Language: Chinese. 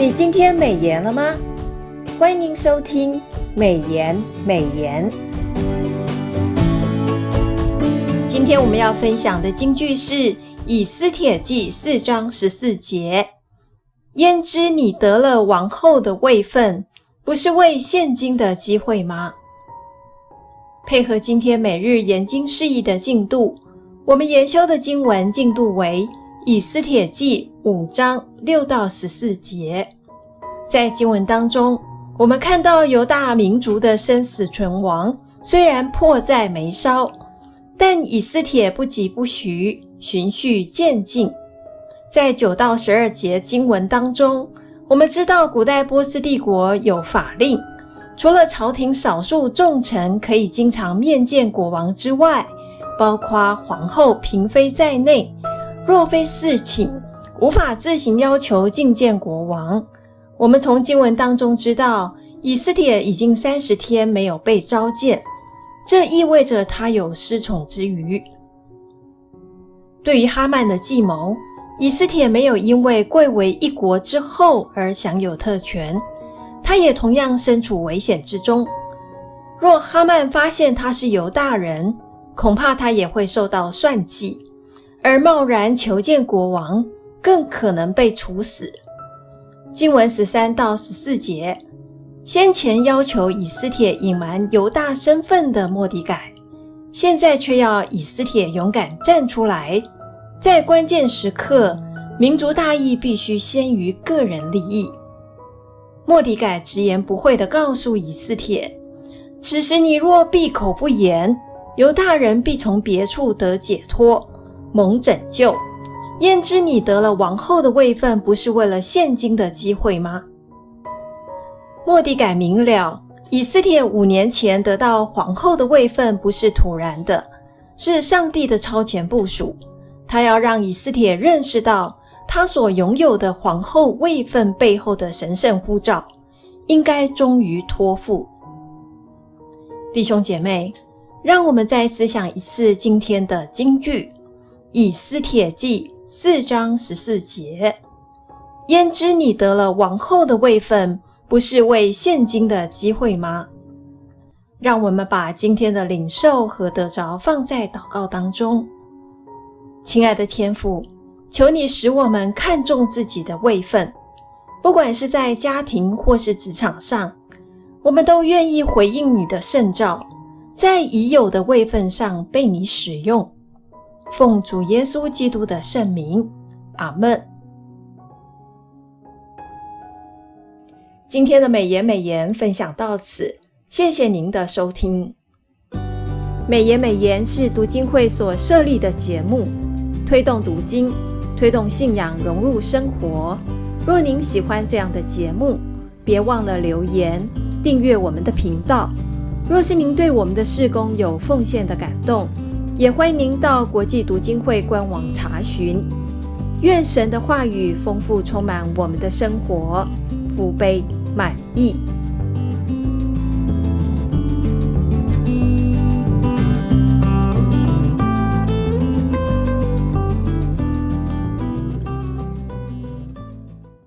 你今天美言了吗？欢迎收听美言美言。今天我们要分享的金句是《以斯帖记》四章十四节：“焉知你得了王后的位分，不是为现今的机会吗？”配合今天每日研经释义的进度，我们研修的经文进度为《以斯帖记》五章六到十四节。在经文当中，我们看到犹大民族的生死存亡，虽然迫在眉梢，但以斯帖不疾不徐，循序渐进。在九到十二节经文当中，我们知道古代波斯帝国有法令，除了朝廷少数重臣可以经常面见国王之外，包括皇后、嫔妃在内，若非侍寝，无法自行要求觐见国王。我们从经文当中知道，以斯帖已经三十天没有被召见，这意味着他有失宠之虞。对于哈曼的计谋，以斯帖没有因为贵为一国之后而享有特权，他也同样身处危险之中。若哈曼发现他是犹大人，恐怕他也会受到算计，而贸然求见国王，更可能被处死。经文十三到十四节，先前要求以斯帖隐瞒犹大身份的莫迪改，现在却要以斯帖勇敢站出来。在关键时刻，民族大义必须先于个人利益。莫迪改直言不讳地告诉以斯帖：“此时你若闭口不言，犹大人必从别处得解脱，蒙拯救。”焉知你得了王后的位分，不是为了现今的机会吗？末底改明了，以斯帖五年前得到皇后的位分不是突然的，是上帝的超前部署。他要让以斯帖认识到，他所拥有的皇后位分背后的神圣呼召，应该忠于托付。弟兄姐妹，让我们再思想一次今天的金句：以斯帖记。四章十四节，焉知你得了王后的位分，不是为现今的机会吗？让我们把今天的领受和得着放在祷告当中。亲爱的天父，求你使我们看重自己的位分，不管是在家庭或是职场上，我们都愿意回应你的圣召，在已有的位分上被你使用。奉主耶稣基督的圣名，阿门。今天的美言美言分享到此，谢谢您的收听。美言美言是读经会所设立的节目，推动读经，推动信仰融入生活。若您喜欢这样的节目，别忘了留言订阅我们的频道。若是您对我们的事工有奉献的感动，也欢迎您到国际读经会官网查询。愿神的话语丰富充满我们的生活，福杯满溢。